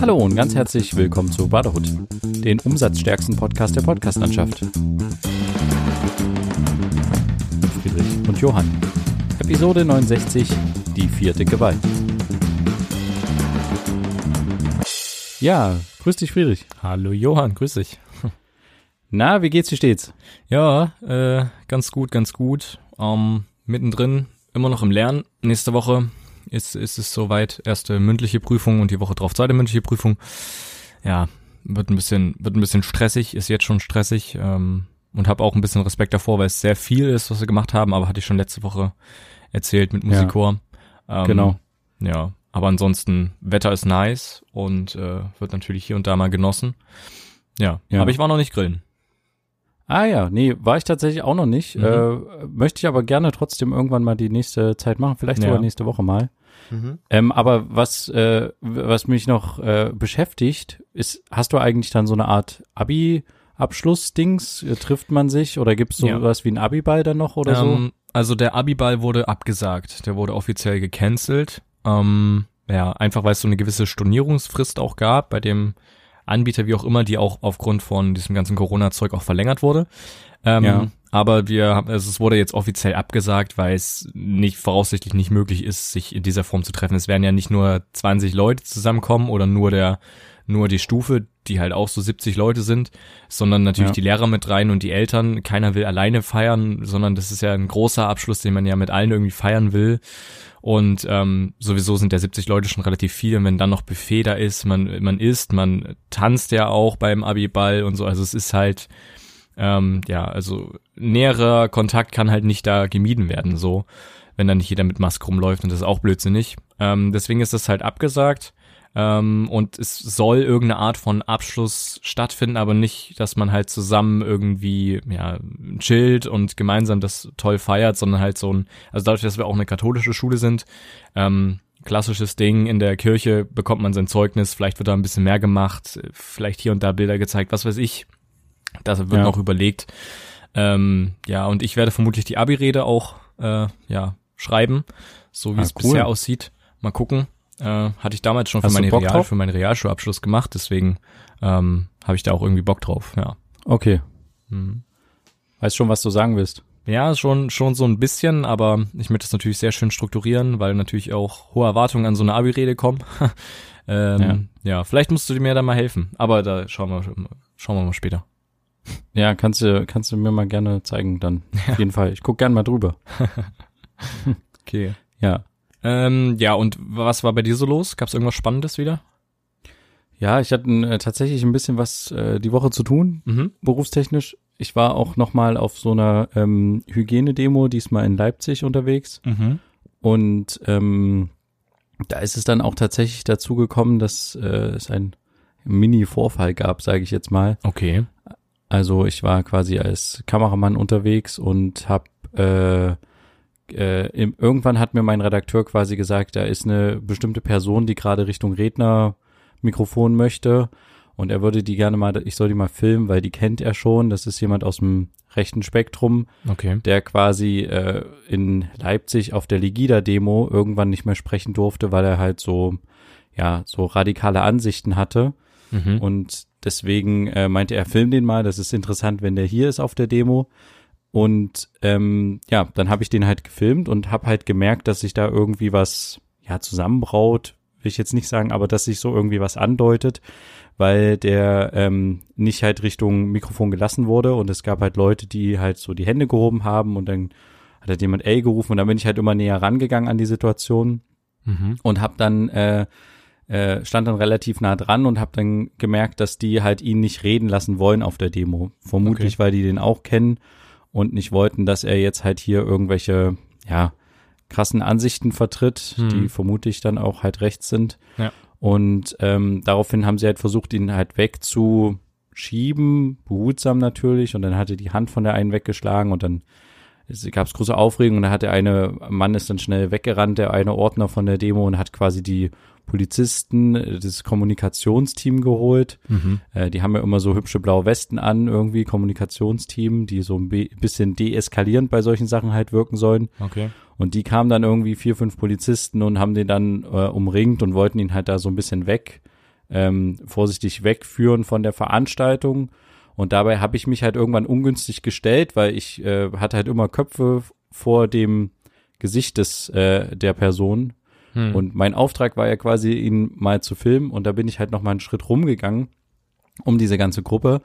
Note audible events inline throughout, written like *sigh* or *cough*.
Hallo und ganz herzlich willkommen zu Baderhut, den umsatzstärksten Podcast der Podcastlandschaft. Friedrich und Johann. Episode 69, die vierte Gewalt. Ja, grüß dich Friedrich. Hallo Johann, grüß dich. Na, wie geht's, wie steht's? Ja, äh, ganz gut, ganz gut. Ähm, mittendrin, immer noch im Lernen. Nächste Woche ist, ist es soweit. Erste mündliche Prüfung und die Woche drauf zweite mündliche Prüfung. Ja, wird ein bisschen, wird ein bisschen stressig, ist jetzt schon stressig. Ähm, und habe auch ein bisschen Respekt davor, weil es sehr viel ist, was wir gemacht haben, aber hatte ich schon letzte Woche erzählt mit Musikchor. Ja, ähm, genau. Ja, aber ansonsten, Wetter ist nice und äh, wird natürlich hier und da mal genossen. Ja, ja. aber ich war noch nicht grillen. Ah ja, nee, war ich tatsächlich auch noch nicht. Mhm. Äh, möchte ich aber gerne trotzdem irgendwann mal die nächste Zeit machen, vielleicht sogar ja. nächste Woche mal. Mhm. Ähm, aber was, äh, was mich noch äh, beschäftigt, ist, hast du eigentlich dann so eine Art Abi- Abschlussdings? Trifft man sich oder gibt es so ja. was wie ein Abiball dann noch oder ähm, so? Also der Abiball wurde abgesagt, der wurde offiziell gecancelt. Ähm, ja, einfach weil es so eine gewisse Stornierungsfrist auch gab bei dem Anbieter, wie auch immer, die auch aufgrund von diesem ganzen Corona-Zeug auch verlängert wurde. Ähm, ja. Aber wir haben, also es wurde jetzt offiziell abgesagt, weil es nicht voraussichtlich nicht möglich ist, sich in dieser Form zu treffen. Es werden ja nicht nur 20 Leute zusammenkommen oder nur der nur die Stufe, die halt auch so 70 Leute sind, sondern natürlich ja. die Lehrer mit rein und die Eltern. Keiner will alleine feiern, sondern das ist ja ein großer Abschluss, den man ja mit allen irgendwie feiern will. Und ähm, sowieso sind ja 70 Leute schon relativ viel. Und wenn dann noch Buffet da ist, man, man isst, man tanzt ja auch beim Abiball und so. Also es ist halt, ähm, ja, also näherer Kontakt kann halt nicht da gemieden werden, so, wenn da nicht jeder mit Maske rumläuft und das ist auch blödsinnig. Ähm, deswegen ist das halt abgesagt. Ähm, und es soll irgendeine Art von Abschluss stattfinden, aber nicht, dass man halt zusammen irgendwie ja chillt und gemeinsam das toll feiert, sondern halt so ein, also dadurch, dass wir auch eine katholische Schule sind, ähm, klassisches Ding, in der Kirche bekommt man sein Zeugnis, vielleicht wird da ein bisschen mehr gemacht, vielleicht hier und da Bilder gezeigt, was weiß ich. Das wird ja. noch überlegt. Ähm, ja, und ich werde vermutlich die Abi-Rede auch äh, ja, schreiben, so wie ah, es cool. bisher aussieht. Mal gucken. Äh, hatte ich damals schon für, meine Real, für meinen Realschulabschluss gemacht, deswegen ähm, habe ich da auch irgendwie Bock drauf, ja. Okay. Mhm. Weißt schon, was du sagen willst? Ja, schon, schon so ein bisschen, aber ich möchte es natürlich sehr schön strukturieren, weil natürlich auch hohe Erwartungen an so eine Abi-Rede kommen. *laughs* ähm, ja. ja, vielleicht musst du mir da mal helfen, aber da schauen wir, schauen wir mal später. Ja, kannst du, kannst du mir mal gerne zeigen dann. *laughs* Ja. Auf jeden Fall. Ich guck gern mal drüber. *laughs* okay. Ja. Ähm, ja, und was war bei dir so los? Gab es irgendwas Spannendes wieder? Ja, ich hatte äh, tatsächlich ein bisschen was äh, die Woche zu tun, mhm. berufstechnisch. Ich war auch noch mal auf so einer ähm, Hygienedemo, diesmal in Leipzig unterwegs. Mhm. Und ähm, da ist es dann auch tatsächlich dazu gekommen, dass äh, es ein Mini-Vorfall gab, sage ich jetzt mal. Okay. Also ich war quasi als Kameramann unterwegs und habe äh, äh, im, irgendwann hat mir mein Redakteur quasi gesagt, da ist eine bestimmte Person, die gerade Richtung Rednermikrofon möchte und er würde die gerne mal, ich soll die mal filmen, weil die kennt er schon. Das ist jemand aus dem rechten Spektrum, okay. der quasi äh, in Leipzig auf der Legida-Demo irgendwann nicht mehr sprechen durfte, weil er halt so, ja, so radikale Ansichten hatte. Mhm. Und deswegen äh, meinte er, film den mal, das ist interessant, wenn der hier ist auf der Demo. Und ähm, ja, dann habe ich den halt gefilmt und habe halt gemerkt, dass sich da irgendwie was ja zusammenbraut, will ich jetzt nicht sagen, aber dass sich so irgendwie was andeutet, weil der ähm, nicht halt Richtung Mikrofon gelassen wurde und es gab halt Leute, die halt so die Hände gehoben haben und dann hat halt jemand ey gerufen und dann bin ich halt immer näher rangegangen an die Situation mhm. und habe dann äh, äh, stand dann relativ nah dran und habe dann gemerkt, dass die halt ihn nicht reden lassen wollen auf der Demo. Vermutlich, okay. weil die den auch kennen und nicht wollten, dass er jetzt halt hier irgendwelche, ja, krassen Ansichten vertritt, hm. die vermutlich dann auch halt rechts sind. Ja. Und ähm, daraufhin haben sie halt versucht, ihn halt wegzuschieben, behutsam natürlich, und dann hatte die Hand von der einen weggeschlagen und dann gab es große Aufregung und da hat der eine Mann ist dann schnell weggerannt, der eine Ordner von der Demo und hat quasi die Polizisten, äh, das Kommunikationsteam geholt. Mhm. Äh, die haben ja immer so hübsche blaue Westen an, irgendwie Kommunikationsteam, die so ein bisschen deeskalierend bei solchen Sachen halt wirken sollen. Okay. Und die kamen dann irgendwie vier, fünf Polizisten und haben den dann äh, umringt und wollten ihn halt da so ein bisschen weg ähm, vorsichtig wegführen von der Veranstaltung. Und dabei habe ich mich halt irgendwann ungünstig gestellt, weil ich äh, hatte halt immer Köpfe vor dem Gesicht des äh, der Person. Hm. Und mein Auftrag war ja quasi, ihn mal zu filmen. Und da bin ich halt noch mal einen Schritt rumgegangen um diese ganze Gruppe.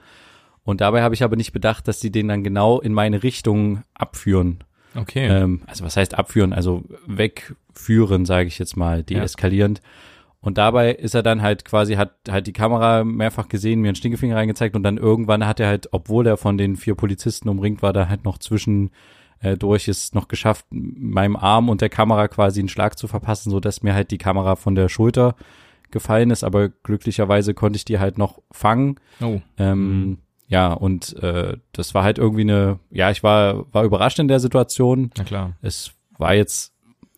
Und dabei habe ich aber nicht bedacht, dass die den dann genau in meine Richtung abführen. Okay. Ähm, also was heißt abführen? Also wegführen, sage ich jetzt mal, deeskalierend. Ja. Und dabei ist er dann halt quasi, hat halt die Kamera mehrfach gesehen, mir einen Stinkefinger reingezeigt und dann irgendwann hat er halt, obwohl er von den vier Polizisten umringt war, da halt noch zwischen äh, durch es noch geschafft, meinem Arm und der Kamera quasi einen Schlag zu verpassen, so dass mir halt die Kamera von der Schulter gefallen ist, aber glücklicherweise konnte ich die halt noch fangen. Oh. Ähm, mhm. Ja, und äh, das war halt irgendwie eine, ja, ich war, war überrascht in der Situation. Na klar. Es war jetzt,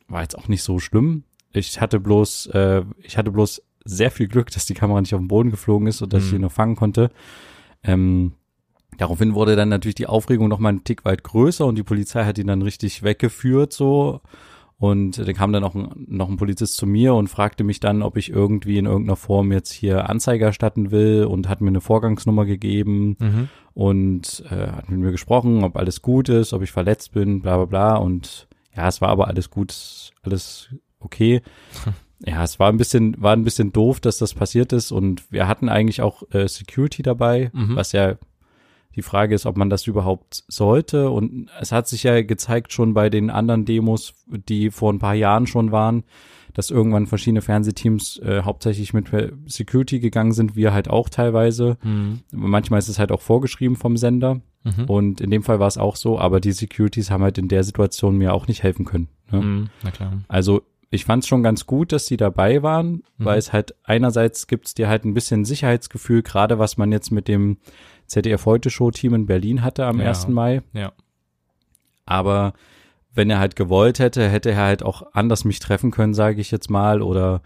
war jetzt auch nicht so schlimm. Ich hatte bloß, äh, ich hatte bloß sehr viel Glück, dass die Kamera nicht auf den Boden geflogen ist und dass mhm. ich ihn noch fangen konnte. Ähm, daraufhin wurde dann natürlich die Aufregung noch mal einen Tick weit größer und die Polizei hat ihn dann richtig weggeführt so. Und da kam dann auch ein, noch ein Polizist zu mir und fragte mich dann, ob ich irgendwie in irgendeiner Form jetzt hier Anzeige erstatten will und hat mir eine Vorgangsnummer gegeben mhm. und äh, hat mit mir gesprochen, ob alles gut ist, ob ich verletzt bin, bla bla bla. Und ja, es war aber alles gut, alles okay. *laughs* Ja, es war ein bisschen, war ein bisschen doof, dass das passiert ist und wir hatten eigentlich auch äh, Security dabei, mhm. was ja die Frage ist, ob man das überhaupt sollte. Und es hat sich ja gezeigt schon bei den anderen Demos, die vor ein paar Jahren schon waren, dass irgendwann verschiedene Fernsehteams äh, hauptsächlich mit Security gegangen sind, wir halt auch teilweise. Mhm. Manchmal ist es halt auch vorgeschrieben vom Sender. Mhm. Und in dem Fall war es auch so, aber die Securities haben halt in der Situation mir auch nicht helfen können. Ne? Mhm, na klar. Also ich fand es schon ganz gut, dass die dabei waren, mhm. weil es halt einerseits gibt es dir halt ein bisschen Sicherheitsgefühl, gerade was man jetzt mit dem ZDF Heute Show Team in Berlin hatte am ja. 1. Mai. Ja. Aber wenn er halt gewollt hätte, hätte er halt auch anders mich treffen können, sage ich jetzt mal, oder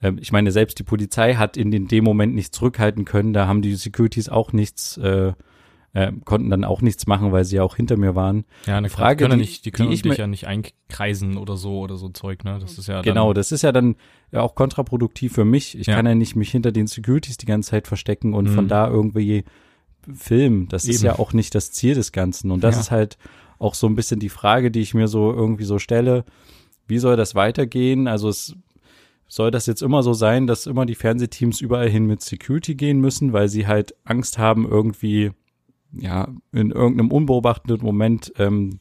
äh, ich meine, selbst die Polizei hat in den, dem Moment nichts zurückhalten können, da haben die Securities auch nichts äh, äh, konnten dann auch nichts machen, weil sie ja auch hinter mir waren. Ja, eine Frage, die, können nicht, die können die dich ja nicht einkreisen oder so oder so Zeug, ne? Das ist ja genau, das ist ja dann ja auch kontraproduktiv für mich. Ich ja. kann ja nicht mich hinter den Securities die ganze Zeit verstecken und mhm. von da irgendwie filmen. Das Eben. ist ja auch nicht das Ziel des Ganzen. Und das ja. ist halt auch so ein bisschen die Frage, die ich mir so irgendwie so stelle. Wie soll das weitergehen? Also es soll das jetzt immer so sein, dass immer die Fernsehteams überall hin mit Security gehen müssen, weil sie halt Angst haben, irgendwie ja, in irgendeinem unbeobachteten Moment ähm,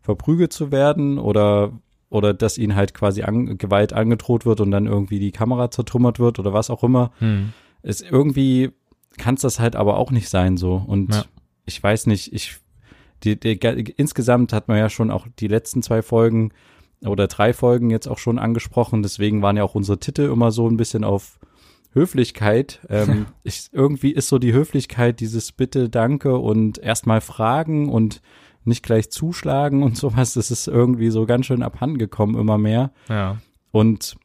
verprügelt zu werden oder oder dass ihnen halt quasi an, Gewalt angedroht wird und dann irgendwie die Kamera zertrümmert wird oder was auch immer. Hm. Ist irgendwie kann es das halt aber auch nicht sein so und ja. ich weiß nicht, ich die, die, insgesamt hat man ja schon auch die letzten zwei Folgen oder drei Folgen jetzt auch schon angesprochen, deswegen waren ja auch unsere Titel immer so ein bisschen auf Höflichkeit. *laughs* Ähm, ich, irgendwie ist so die Höflichkeit dieses Bitte, Danke und erstmal fragen und nicht gleich zuschlagen und sowas. Das ist irgendwie so ganz schön abhandengekommen immer mehr. Ja. Und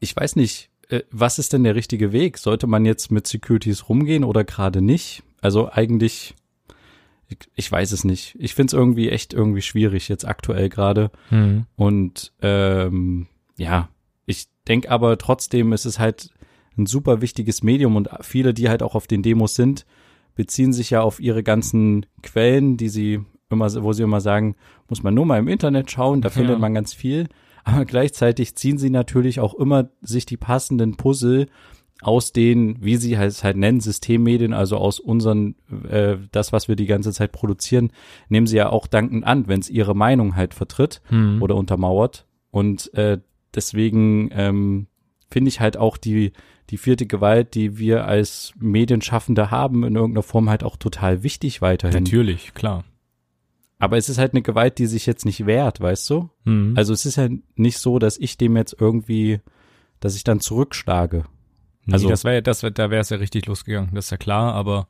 ich weiß nicht, äh, was ist denn der richtige Weg? Sollte man jetzt mit Securities rumgehen oder gerade nicht? Also eigentlich, ich, ich weiß es nicht. Ich finde es irgendwie echt irgendwie schwierig jetzt aktuell gerade. Mhm. Und ähm, ja, ich denke aber trotzdem ist es halt ein super wichtiges Medium und viele, die halt auch auf den Demos sind, beziehen sich ja auf ihre ganzen Quellen, die sie immer, wo sie immer sagen, muss man nur mal im Internet schauen, da ja. findet man ganz viel. Aber gleichzeitig ziehen sie natürlich auch immer sich die passenden Puzzle aus den, wie sie es halt nennen, Systemmedien, also aus unseren, äh, das, was wir die ganze Zeit produzieren, nehmen sie ja auch dankend an, wenn es ihre Meinung halt vertritt hm. oder untermauert. Und äh, deswegen ähm, finde ich halt auch die, die vierte Gewalt, die wir als Medienschaffende haben, in irgendeiner Form halt auch total wichtig weiterhin. Natürlich, klar. Aber es ist halt eine Gewalt, die sich jetzt nicht wehrt, weißt du? Mhm. Also es ist ja nicht so, dass ich dem jetzt irgendwie, dass ich dann zurückschlage. Nee, also das wäre, das wär, da wäre es ja richtig losgegangen, das ist ja klar. Aber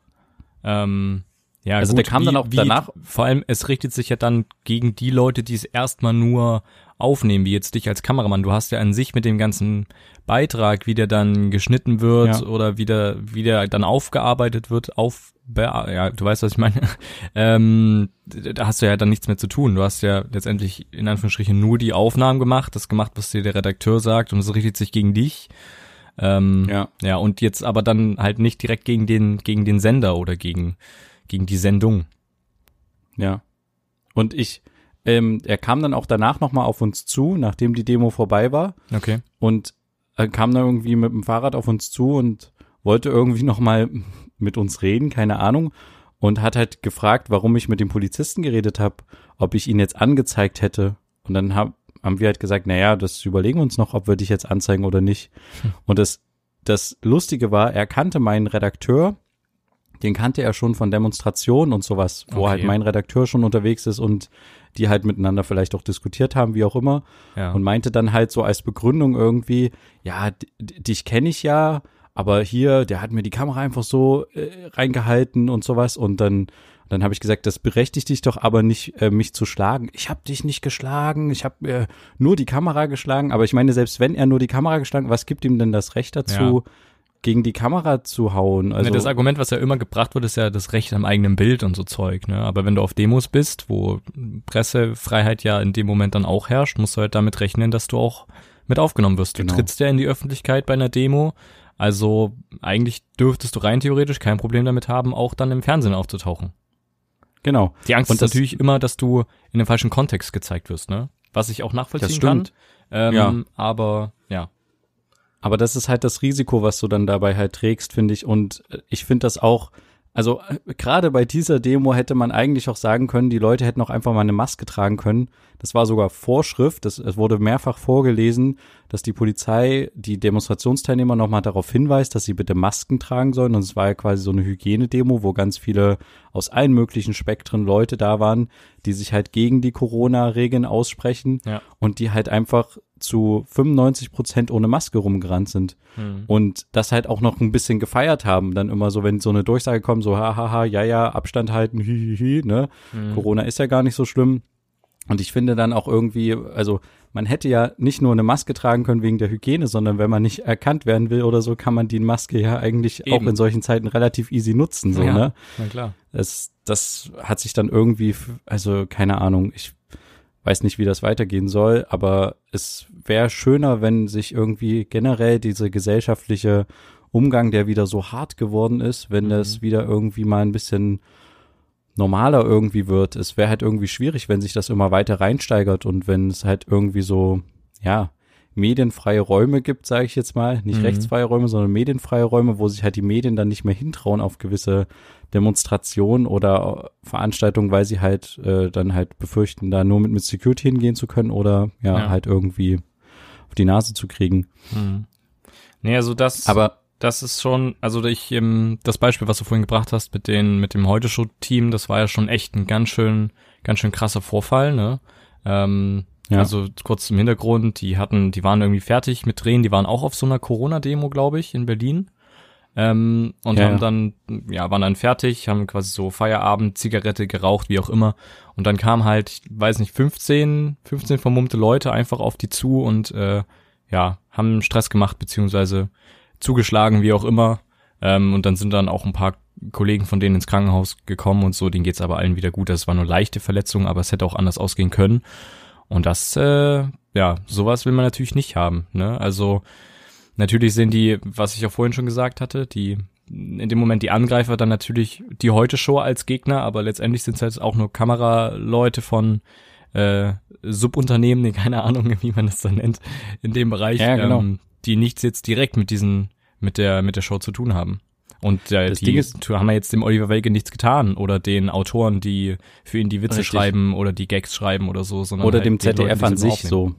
ähm, ja, also gut, der kam wie, dann auch wie, danach. Vor allem, es richtet sich ja dann gegen die Leute, die es erstmal nur aufnehmen, wie jetzt dich als Kameramann. Du hast ja an sich mit dem ganzen Beitrag, wie der dann geschnitten wird ja. oder wie der, wie der dann aufgearbeitet wird, auf, ja, du weißt, was ich meine. *laughs* ähm, da hast du ja dann nichts mehr zu tun. Du hast ja letztendlich in Anführungsstrichen nur die Aufnahmen gemacht, das gemacht, was dir der Redakteur sagt und es richtet sich gegen dich. Ähm, ja. ja, und jetzt aber dann halt nicht direkt gegen den, gegen den Sender oder gegen, gegen die Sendung. Ja. Und ich, ähm, er kam dann auch danach nochmal auf uns zu, nachdem die Demo vorbei war. Okay. Und er kam dann irgendwie mit dem Fahrrad auf uns zu und wollte irgendwie nochmal mit uns reden, keine Ahnung. Und hat halt gefragt, warum ich mit dem Polizisten geredet habe, ob ich ihn jetzt angezeigt hätte. Und dann hab, haben wir halt gesagt, naja, das überlegen wir uns noch, ob wir dich jetzt anzeigen oder nicht. Hm. Und das, das Lustige war, er kannte meinen Redakteur, den kannte er schon von Demonstrationen und sowas, wo okay. halt mein Redakteur schon unterwegs ist und die halt miteinander vielleicht auch diskutiert haben, wie auch immer. Ja. Und meinte dann halt so als Begründung irgendwie, ja, dich kenne ich ja, aber hier, der hat mir die Kamera einfach so äh, reingehalten und sowas und dann dann habe ich gesagt, das berechtigt dich doch aber nicht, äh, mich zu schlagen. Ich habe dich nicht geschlagen, ich habe äh, nur die Kamera geschlagen. Aber ich meine, selbst wenn er nur die Kamera geschlagen, was gibt ihm denn das Recht dazu, ja gegen die Kamera zu hauen. Also das Argument, was ja immer gebracht wird, ist ja das Recht am eigenen Bild und so Zeug. Ne? Aber wenn du auf Demos bist, wo Pressefreiheit ja in dem Moment dann auch herrscht, musst du halt damit rechnen, dass du auch mit aufgenommen wirst. Du genau. trittst ja in die Öffentlichkeit bei einer Demo. Also eigentlich dürftest du rein theoretisch kein Problem damit haben, auch dann im Fernsehen aufzutauchen. Genau. Die Angst und ist natürlich immer, dass du in dem falschen Kontext gezeigt wirst, ne? Was ich auch nachvollziehen kann. Ähm, ja. Aber ja. Aber das ist halt das Risiko, was du dann dabei halt trägst, finde ich. Und ich finde das auch, also äh, gerade bei dieser Demo hätte man eigentlich auch sagen können, die Leute hätten auch einfach mal eine Maske tragen können. Das war sogar Vorschrift. Das, es wurde mehrfach vorgelesen, dass die Polizei die Demonstrationsteilnehmer nochmal darauf hinweist, dass sie bitte Masken tragen sollen. Und es war ja quasi so eine Hygienedemo, wo ganz viele aus allen möglichen Spektren Leute da waren, die sich halt gegen die Corona-Regeln aussprechen ja. und die halt einfach zu 95 Prozent ohne Maske rumgerannt sind mhm. und das halt auch noch ein bisschen gefeiert haben. Dann immer so, wenn so eine Durchsage kommt, so hahaha, ja, ja, Abstand halten, hihihi, ne? Mhm. Corona ist ja gar nicht so schlimm. Und ich finde dann auch irgendwie, also man hätte ja nicht nur eine Maske tragen können wegen der Hygiene, sondern wenn man nicht erkannt werden will oder so, kann man die Maske ja eigentlich Eben. auch in solchen Zeiten relativ easy nutzen, so, ja, ne? Na klar. Das, das hat sich dann irgendwie, also keine Ahnung, ich weiß nicht, wie das weitergehen soll, aber es wäre schöner, wenn sich irgendwie generell diese gesellschaftliche Umgang, der wieder so hart geworden ist, wenn mhm. das wieder irgendwie mal ein bisschen normaler irgendwie wird. Es wäre halt irgendwie schwierig, wenn sich das immer weiter reinsteigert und wenn es halt irgendwie so, ja, medienfreie Räume gibt, sage ich jetzt mal, nicht mhm. rechtsfreie Räume, sondern medienfreie Räume, wo sich halt die Medien dann nicht mehr hintrauen auf gewisse Demonstrationen oder Veranstaltungen, weil sie halt äh, dann halt befürchten, da nur mit, mit Security hingehen zu können oder ja, ja. halt irgendwie auf die Nase zu kriegen. Mhm. Nee, also das, aber das ist schon, also ich, ähm, das Beispiel, was du vorhin gebracht hast mit den, mit dem Heute-Show-Team, das war ja schon echt ein ganz schön, ganz schön krasser Vorfall, ne? Ähm, ja. Also kurz zum Hintergrund, die hatten, die waren irgendwie fertig mit Drehen, die waren auch auf so einer Corona-Demo, glaube ich, in Berlin. Ähm, und ja, haben dann, ja, waren dann fertig, haben quasi so Feierabend, Zigarette geraucht, wie auch immer. Und dann kam halt, ich weiß nicht, 15, 15 vermummte Leute einfach auf die zu und äh, ja, haben Stress gemacht, beziehungsweise zugeschlagen, wie auch immer. Ähm, und dann sind dann auch ein paar Kollegen von denen ins Krankenhaus gekommen und so, denen geht's aber allen wieder gut. Das war nur leichte Verletzungen, aber es hätte auch anders ausgehen können. Und das, äh, ja, sowas will man natürlich nicht haben. Ne? Also natürlich sind die, was ich ja vorhin schon gesagt hatte, die in dem Moment die Angreifer dann natürlich die Heute-Show als Gegner, aber letztendlich sind es halt auch nur Kameraleute von äh, Subunternehmen, keine Ahnung, wie man das dann nennt, in dem Bereich, ja, genau. ähm, die nichts jetzt direkt mit diesen, mit der, mit der Show zu tun haben. Und äh, das die Ding ist, haben ja jetzt dem Oliver Welke nichts getan oder den Autoren, die für ihn die Witze richtig. schreiben oder die Gags schreiben oder so, sondern oder halt dem ZDF Leute, an sich so.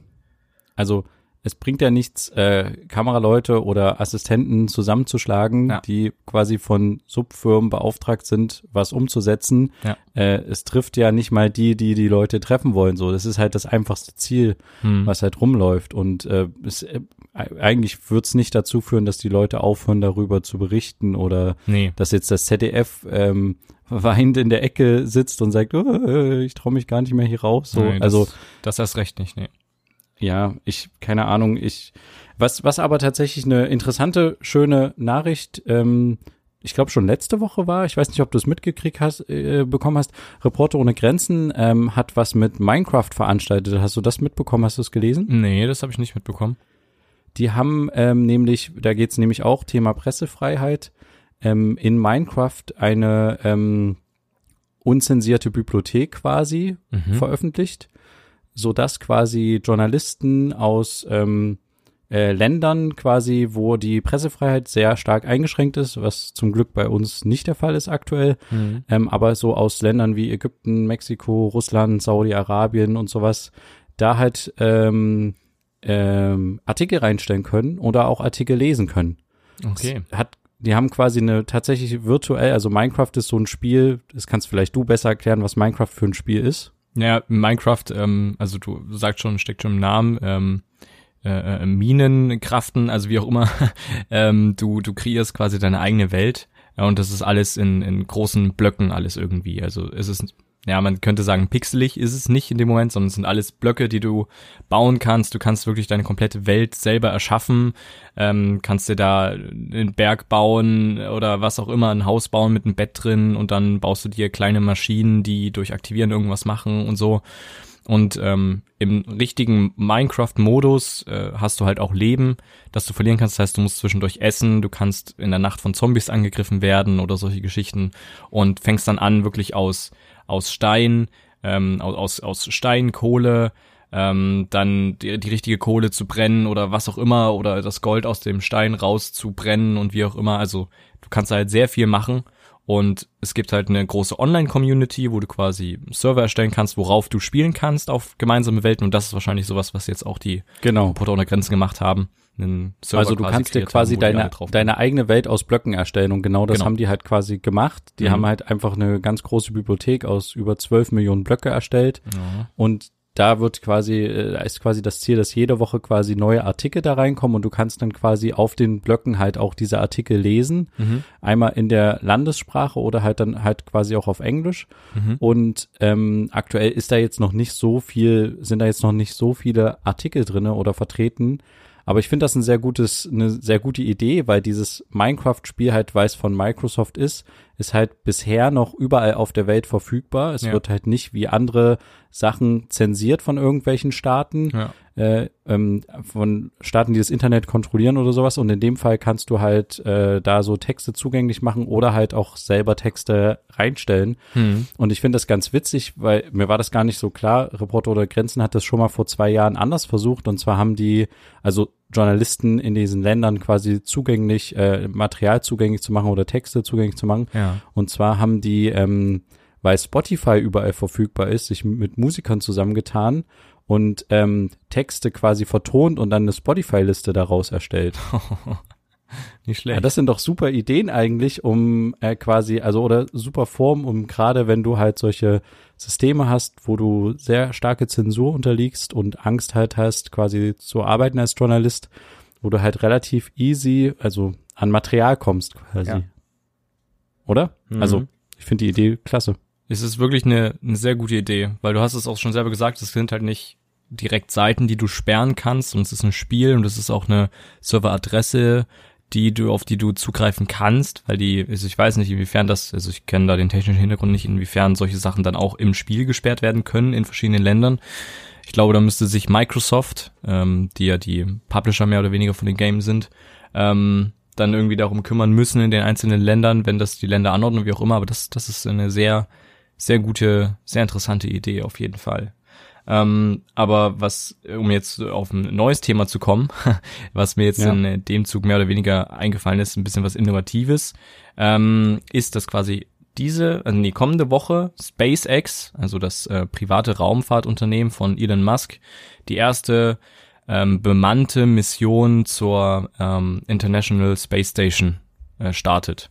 Also es bringt ja nichts, äh, Kameraleute oder Assistenten zusammenzuschlagen, ja. die quasi von Subfirmen beauftragt sind, was umzusetzen. Ja. Äh, es trifft ja nicht mal die, die die Leute treffen wollen. So, das ist halt das einfachste Ziel, hm. was halt rumläuft. Und äh, es, äh, eigentlich wird's nicht dazu führen, dass die Leute aufhören, darüber zu berichten oder nee. dass jetzt das ZDF ähm, weinend in der Ecke sitzt und sagt, oh, ich traue mich gar nicht mehr hier raus. So, nee, das, also das erst recht nicht. Nee ja, ich, keine Ahnung, ich, was, was aber tatsächlich eine interessante, schöne Nachricht, ähm, ich glaube schon letzte Woche war, ich weiß nicht, ob du es mitgekriegt hast, äh, bekommen hast, Reporter ohne Grenzen ähm, hat was mit Minecraft veranstaltet. Hast du das mitbekommen? Hast du es gelesen? Nee, das habe ich nicht mitbekommen. Die haben ähm, nämlich, da geht's nämlich auch Thema Pressefreiheit, ähm, in Minecraft eine ähm, unzensierte Bibliothek quasi mhm. veröffentlicht, so dass quasi Journalisten aus ähm, äh, Ländern quasi, wo die Pressefreiheit sehr stark eingeschränkt ist, was zum Glück bei uns nicht der Fall ist aktuell, mhm. ähm, aber so aus Ländern wie Ägypten, Mexiko, Russland, Saudi-Arabien und sowas, da halt ähm, ähm, Artikel reinstellen können oder auch Artikel lesen können. Okay. Das hat die haben quasi eine tatsächlich virtuell, also Minecraft ist so ein Spiel, das kannst vielleicht du besser erklären, was Minecraft für ein Spiel ist. Ja, Minecraft, ähm, also du sagst schon, steckt schon im Namen, ähm, äh, äh, Minenkraften, also wie auch immer, *laughs* ähm, du, du kreierst quasi deine eigene Welt ja, und das ist alles in, in großen Blöcken alles irgendwie. Also es ist, ja, man könnte sagen, pixelig ist es nicht in dem Moment, sondern es sind alles Blöcke, die du bauen kannst. Du kannst wirklich deine komplette Welt selber erschaffen, ähm, kannst dir da einen Berg bauen oder was auch immer, ein Haus bauen mit einem Bett drin und dann baust du dir kleine Maschinen, die durch Aktivieren irgendwas machen und so. Und ähm, im richtigen Minecraft-Modus äh, hast du halt auch Leben, das du verlieren kannst. Das heißt, du musst zwischendurch essen, du kannst in der Nacht von Zombies angegriffen werden oder solche Geschichten und fängst dann an, wirklich aus, aus Stein, ähm, aus, aus Stein, Kohle, ähm, dann die, die richtige Kohle zu brennen oder was auch immer oder das Gold aus dem Stein rauszubrennen und wie auch immer. Also du kannst halt sehr viel machen und es gibt halt eine große Online-Community, wo du quasi Server erstellen kannst, worauf du spielen kannst auf gemeinsame Welten. Und das ist wahrscheinlich sowas, was jetzt auch die genau. Reporter ohne Grenzen gemacht haben. also du kannst dir quasi haben, deine, deine eigene Welt aus Blöcken erstellen und genau das genau. haben die halt quasi gemacht. Die mhm. haben halt einfach eine ganz große Bibliothek aus über 12 Millionen Blöcke erstellt mhm. und da wird quasi, äh, ist quasi das Ziel, dass jede Woche quasi neue Artikel da reinkommen und du kannst dann quasi auf den Blöcken halt auch diese Artikel lesen. Mhm. Einmal in der Landessprache oder halt dann halt quasi auch auf Englisch. Mhm. Und ähm, aktuell ist da jetzt noch nicht so viel, sind da jetzt noch nicht so viele Artikel drinne oder vertreten. Aber ich finde das ein sehr gutes, eine sehr gute Idee, weil dieses Minecraft-Spiel halt, weil es von Microsoft ist, ist halt bisher noch überall auf der Welt verfügbar. Es ja. wird halt nicht wie andere Sachen zensiert von irgendwelchen Staaten, ja. äh, ähm, von Staaten, die das Internet kontrollieren oder sowas. Und in dem Fall kannst du halt äh, da so Texte zugänglich machen oder halt auch selber Texte reinstellen. Hm. Und ich finde das ganz witzig, weil mir war das gar nicht so klar. Reporter oder Grenzen hat das schon mal vor zwei Jahren anders versucht. Und zwar haben die, also Journalisten in diesen Ländern quasi zugänglich, äh, Material zugänglich zu machen oder Texte zugänglich zu machen. Ja. Und zwar haben die ähm, weil Spotify überall verfügbar ist, sich mit Musikern zusammengetan und ähm, Texte quasi vertont und dann eine Spotify-Liste daraus erstellt. *laughs* Nicht schlecht. Ja, das sind doch super Ideen eigentlich, um äh, quasi, also oder super Form, um gerade wenn du halt solche Systeme hast, wo du sehr starke Zensur unterliegst und Angst halt hast, quasi zu arbeiten als Journalist, wo du halt relativ easy, also an Material kommst quasi. Ja. Oder? Mhm. Also, ich finde die Idee klasse. Es ist wirklich eine, eine sehr gute Idee, weil du hast es auch schon selber gesagt, es sind halt nicht direkt Seiten, die du sperren kannst und es ist ein Spiel und es ist auch eine Serveradresse, die du, auf die du zugreifen kannst, weil die, also ich weiß nicht, inwiefern das, also ich kenne da den technischen Hintergrund nicht, inwiefern solche Sachen dann auch im Spiel gesperrt werden können in verschiedenen Ländern. Ich glaube, da müsste sich Microsoft, ähm, die ja die Publisher mehr oder weniger von den Games sind, ähm, dann irgendwie darum kümmern müssen in den einzelnen Ländern, wenn das die Länder anordnen, wie auch immer, aber das, das ist eine sehr sehr gute, sehr interessante Idee auf jeden Fall. Ähm, aber was, um jetzt auf ein neues Thema zu kommen, *laughs* was mir jetzt ja. in dem Zug mehr oder weniger eingefallen ist, ein bisschen was Innovatives, ähm, ist, dass quasi diese, also die kommende Woche SpaceX, also das äh, private Raumfahrtunternehmen von Elon Musk, die erste ähm, bemannte Mission zur ähm, International Space Station äh, startet.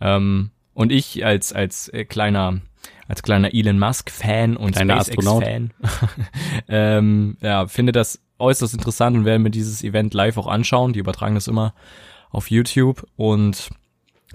Ähm, und ich als als äh, kleiner als kleiner Elon Musk-Fan und SpaceX-Fan, *laughs* ähm, ja, finde das äußerst interessant und werde mir dieses Event live auch anschauen. Die übertragen das immer auf YouTube und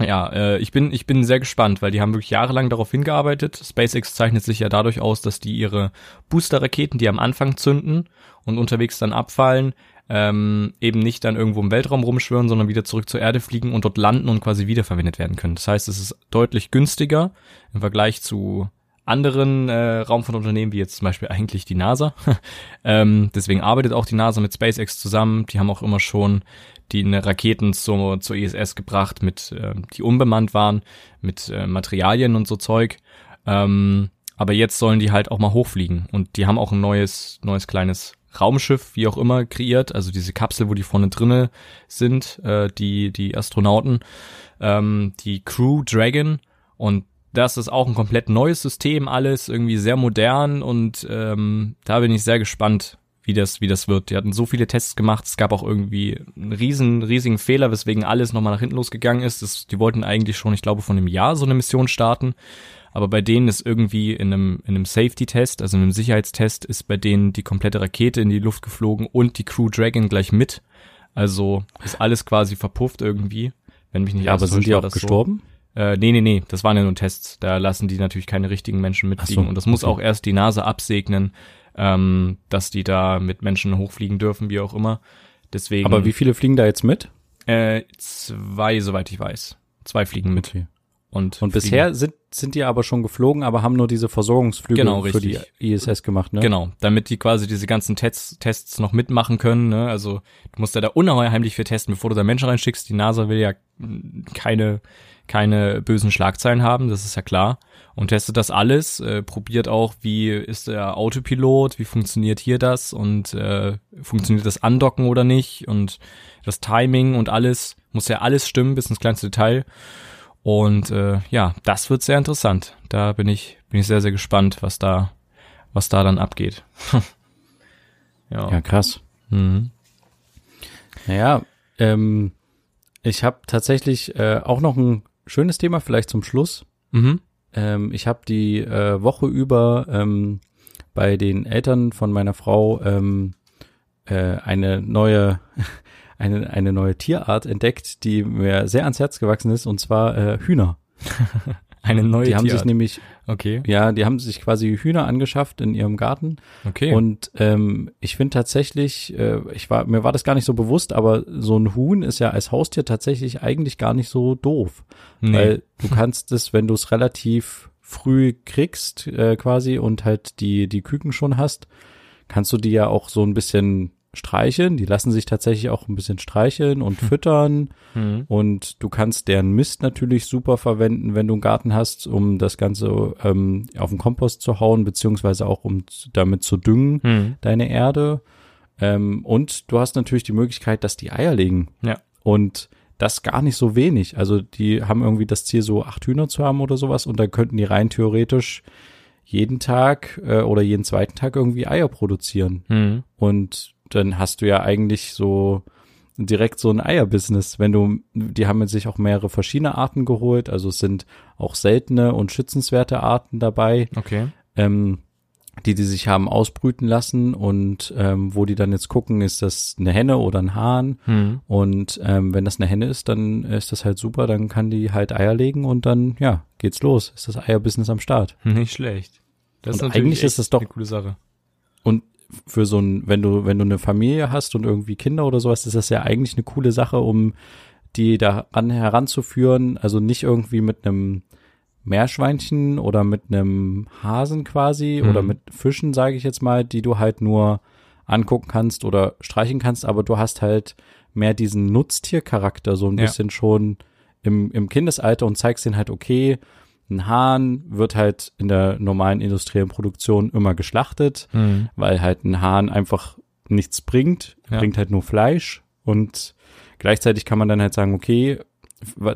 ja, äh, ich bin ich bin sehr gespannt, weil die haben wirklich jahrelang darauf hingearbeitet. SpaceX zeichnet sich ja dadurch aus, dass die ihre Booster-Raketen, die am Anfang zünden und unterwegs dann abfallen, ähm, eben nicht dann irgendwo im Weltraum rumschwirren, sondern wieder zurück zur Erde fliegen und dort landen und quasi wiederverwendet werden können. Das heißt, es ist deutlich günstiger im Vergleich zu anderen äh, Raumfahrtunternehmen, wie jetzt zum Beispiel eigentlich die NASA. *laughs* ähm, deswegen arbeitet auch die NASA mit SpaceX zusammen. Die haben auch immer schon die eine Raketen zur, zur ISS gebracht, mit äh, die unbemannt waren, mit äh, Materialien und so Zeug. Ähm, aber jetzt sollen die halt auch mal hochfliegen und die haben auch ein neues neues kleines Raumschiff, wie auch immer, kreiert, also diese Kapsel, wo die vorne drinne sind, äh, die die Astronauten, ähm, die Crew Dragon. Und das ist auch ein komplett neues System, alles irgendwie sehr modern und ähm, da bin ich sehr gespannt, wie das, wie das wird. Die hatten so viele Tests gemacht, es gab auch irgendwie einen riesen, riesigen Fehler, weswegen alles nochmal nach hinten losgegangen ist. Das, die wollten eigentlich schon, ich glaube, von einem Jahr so eine Mission starten. Aber bei denen ist irgendwie in einem, in einem Safety-Test, also in einem Sicherheitstest, ist bei denen die komplette Rakete in die Luft geflogen und die Crew Dragon gleich mit. Also ist alles quasi verpufft irgendwie. Wenn mich nicht ja, aber sind die auch gestorben? So. Äh, nee, nee, nee, das waren ja nur Tests. Da lassen die natürlich keine richtigen Menschen mitfliegen. So, und das muss okay. auch erst die NASA absegnen, ähm, dass die da mit Menschen hochfliegen dürfen, wie auch immer. Deswegen. Aber wie viele fliegen da jetzt mit? Äh, zwei, soweit ich weiß. Zwei fliegen mit. Okay. Und, und bisher sind, sind die aber schon geflogen, aber haben nur diese Versorgungsflüge genau, für die ISS gemacht, ne? Genau, damit die quasi diese ganzen Tests, Tests noch mitmachen können, ne? Also du musst ja da unheimlich viel testen, bevor du da Menschen reinschickst. Die NASA will ja keine, keine bösen Schlagzeilen haben, das ist ja klar. Und testet das alles, äh, probiert auch, wie ist der Autopilot, wie funktioniert hier das und äh, funktioniert das Andocken oder nicht und das Timing und alles, muss ja alles stimmen bis ins kleinste Detail. Und äh, ja, das wird sehr interessant. Da bin ich, bin ich sehr, sehr gespannt, was da, was da dann abgeht. *laughs* ja. ja, krass. Mhm. Naja, ähm, ich habe tatsächlich äh, auch noch ein schönes Thema, vielleicht zum Schluss. Mhm. Ähm, ich habe die äh, Woche über ähm, bei den Eltern von meiner Frau ähm, äh, eine neue *laughs* eine, eine neue Tierart entdeckt, die mir sehr ans Herz gewachsen ist, und zwar äh, Hühner. *laughs* eine neue die Tierart. haben sich nämlich okay ja die haben sich quasi Hühner angeschafft in ihrem Garten okay und ähm, ich finde tatsächlich äh, ich war mir war das gar nicht so bewusst aber so ein Huhn ist ja als Haustier tatsächlich eigentlich gar nicht so doof nee. weil du kannst es wenn du es relativ früh kriegst äh, quasi und halt die die Küken schon hast kannst du die ja auch so ein bisschen streicheln. Die lassen sich tatsächlich auch ein bisschen streicheln und hm. füttern. Mhm. Und du kannst deren Mist natürlich super verwenden, wenn du einen Garten hast, um das Ganze ähm, auf den Kompost zu hauen, beziehungsweise auch um damit zu düngen, mhm. deine Erde. Ähm, und du hast natürlich die Möglichkeit, dass die Eier legen. Ja. Und das gar nicht so wenig. Also die haben irgendwie das Ziel, so acht Hühner zu haben oder sowas. Und da könnten die rein theoretisch jeden Tag äh, oder jeden zweiten Tag irgendwie Eier produzieren. Mhm. Und dann hast du ja eigentlich so direkt so ein Eierbusiness, wenn du, die haben sich auch mehrere verschiedene Arten geholt, also es sind auch seltene und schützenswerte Arten dabei. Okay. Ähm, die die sich haben ausbrüten lassen und ähm, wo die dann jetzt gucken, ist das eine Henne oder ein Hahn hm. und ähm, wenn das eine Henne ist, dann ist das halt super, dann kann die halt Eier legen und dann ja geht's los, ist das Eierbusiness am Start. Nicht schlecht. Das und ist eigentlich ist das doch eine coole Sache. Und für so ein, wenn du, wenn du eine Familie hast und irgendwie Kinder oder sowas, ist das ja eigentlich eine coole Sache, um die daran heranzuführen. Also nicht irgendwie mit einem Meerschweinchen oder mit einem Hasen quasi mhm. oder mit Fischen, sage ich jetzt mal, die du halt nur angucken kannst oder streichen kannst, aber du hast halt mehr diesen Nutztiercharakter so ein ja. bisschen schon im, im Kindesalter und zeigst den halt, okay, ein Hahn wird halt in der normalen industriellen Produktion immer geschlachtet, mhm. weil halt ein Hahn einfach nichts bringt, ja. bringt halt nur Fleisch und gleichzeitig kann man dann halt sagen, okay,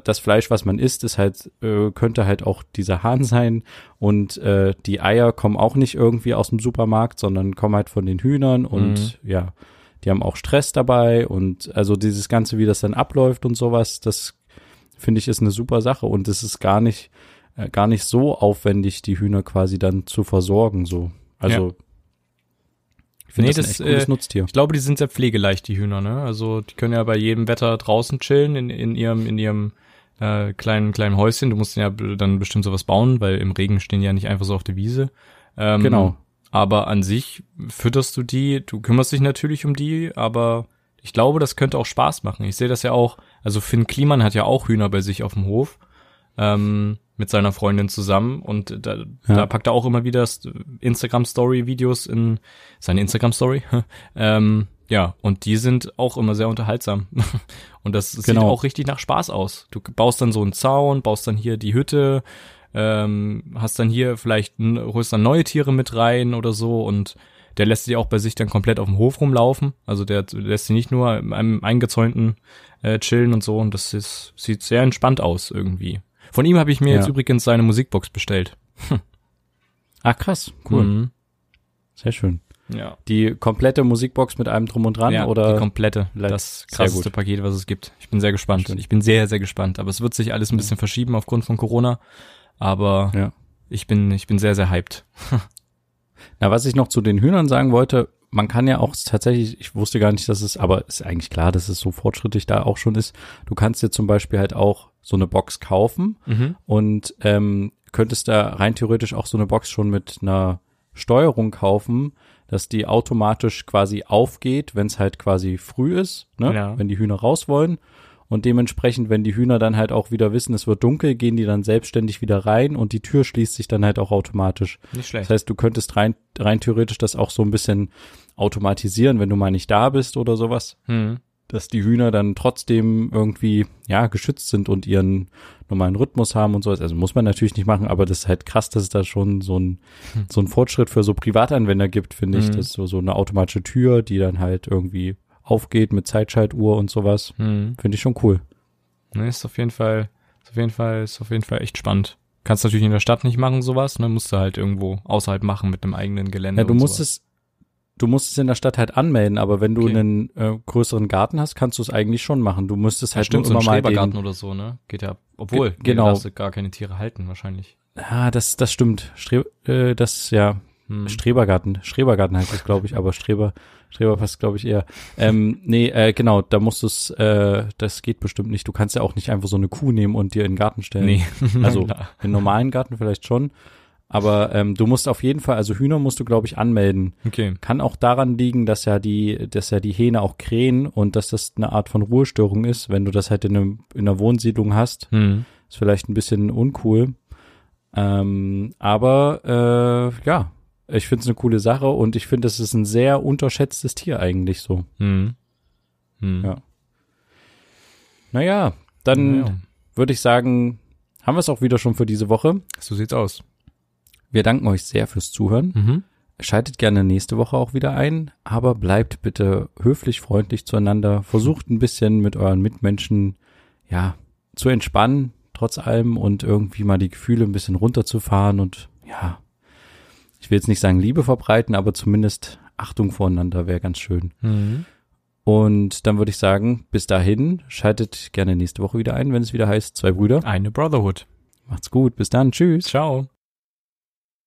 das Fleisch, was man isst, ist halt, äh, könnte halt auch dieser Hahn *laughs* sein und äh, die Eier kommen auch nicht irgendwie aus dem Supermarkt, sondern kommen halt von den Hühnern und mhm. ja, die haben auch Stress dabei und also dieses Ganze, wie das dann abläuft und sowas, das finde ich ist eine super Sache und es ist gar nicht, äh, gar nicht so aufwendig, die Hühner quasi dann zu versorgen, so. Also, ja. ich finde nee, das, das ein echt cooles äh, Nutztier. Ich glaube, die sind sehr pflegeleicht, die Hühner, ne? Also, die können ja bei jedem Wetter draußen chillen, in, in ihrem, in ihrem, äh, kleinen, kleinen Häuschen. Du musst ja dann bestimmt sowas bauen, weil im Regen stehen die ja nicht einfach so auf der Wiese. Ähm, genau. Aber an sich fütterst du die, du kümmerst dich natürlich um die, aber ich glaube, das könnte auch Spaß machen. Ich sehe das ja auch, also Finn Kliman hat ja auch Hühner bei sich auf dem Hof. Ähm, mit seiner Freundin zusammen und da, ja. da packt er auch immer wieder Instagram-Story-Videos in seine Instagram-Story. *laughs* ähm, ja, und die sind auch immer sehr unterhaltsam. *laughs* und das genau. sieht auch richtig nach Spaß aus. Du baust dann so einen Zaun, baust dann hier die Hütte, ähm, hast dann hier vielleicht, holst dann neue Tiere mit rein oder so und der lässt sie auch bei sich dann komplett auf dem Hof rumlaufen. Also der lässt sie nicht nur im eingezäunten äh, chillen und so und das ist, sieht sehr entspannt aus irgendwie. Von ihm habe ich mir ja. jetzt übrigens seine Musikbox bestellt. Ach krass, cool. Mhm. Sehr schön. Ja. Die komplette Musikbox mit allem drum und dran ja, oder? Die komplette. Das krasseste Paket, was es gibt. Ich bin sehr gespannt. Schön. Ich bin sehr, sehr gespannt. Aber es wird sich alles ein bisschen verschieben aufgrund von Corona. Aber ja. ich bin, ich bin sehr, sehr hyped. *laughs* Na, was ich noch zu den Hühnern sagen wollte, man kann ja auch tatsächlich, ich wusste gar nicht, dass es, aber ist eigentlich klar, dass es so fortschrittlich da auch schon ist. Du kannst dir zum Beispiel halt auch so eine Box kaufen mhm. und ähm, könntest da rein theoretisch auch so eine Box schon mit einer Steuerung kaufen, dass die automatisch quasi aufgeht, wenn es halt quasi früh ist, ne? Ja. wenn die Hühner raus wollen. Und dementsprechend, wenn die Hühner dann halt auch wieder wissen, es wird dunkel, gehen die dann selbstständig wieder rein und die Tür schließt sich dann halt auch automatisch. Nicht schlecht. Das heißt, du könntest rein, rein theoretisch das auch so ein bisschen automatisieren, wenn du mal nicht da bist oder sowas. Hm dass die Hühner dann trotzdem irgendwie, ja, geschützt sind und ihren normalen Rhythmus haben und sowas. Also muss man natürlich nicht machen, aber das ist halt krass, dass es da schon so ein, hm. so ein Fortschritt für so Privatanwender gibt, finde ich. Mhm. Das ist so, so eine automatische Tür, die dann halt irgendwie aufgeht mit Zeitschaltuhr und sowas. Mhm. Finde ich schon cool. Ne, ist auf jeden Fall, ist auf jeden Fall, ist auf jeden Fall echt spannend. Kannst natürlich in der Stadt nicht machen, sowas, ne? Musst du halt irgendwo außerhalb machen mit einem eigenen Gelände. Ja, du musst sowas. es, du musst es in der Stadt halt anmelden, aber wenn du okay. einen äh, größeren Garten hast, kannst du es eigentlich schon machen. Du müsstest halt ja, stimmt, nur so immer mal den, oder so, ne? Geht ja, obwohl, Ge genau, darfst du gar keine Tiere halten wahrscheinlich. Ja, das das stimmt. Stre äh, das ja hm. Strebergarten, Strebergarten heißt es, glaube ich, aber Streber Streber passt, glaube ich, eher. Ähm, nee, äh, genau, da musst du es, äh, das geht bestimmt nicht. Du kannst ja auch nicht einfach so eine Kuh nehmen und dir in den Garten stellen. Nee. *laughs* also im normalen Garten vielleicht schon. Aber ähm, du musst auf jeden Fall, also Hühner musst du, glaube ich, anmelden. Okay. Kann auch daran liegen, dass ja die, dass ja die Hähne auch krähen und dass das eine Art von Ruhestörung ist, wenn du das halt in, einem, in einer Wohnsiedlung hast. Hm. Ist vielleicht ein bisschen uncool. Ähm, aber äh, ja, ich finde es eine coole Sache und ich finde, es ist ein sehr unterschätztes Tier eigentlich so. Hm. Hm. Ja. Naja, dann naja. würde ich sagen, haben wir es auch wieder schon für diese Woche. So sieht's aus. Wir danken euch sehr fürs Zuhören. Mhm. Schaltet gerne nächste Woche auch wieder ein, aber bleibt bitte höflich, freundlich zueinander. Versucht ein bisschen mit euren Mitmenschen, ja, zu entspannen, trotz allem und irgendwie mal die Gefühle ein bisschen runterzufahren und ja, ich will jetzt nicht sagen Liebe verbreiten, aber zumindest Achtung voreinander wäre ganz schön. Mhm. Und dann würde ich sagen, bis dahin, schaltet gerne nächste Woche wieder ein, wenn es wieder heißt, zwei Brüder. Eine Brotherhood. Macht's gut, bis dann, tschüss. Ciao.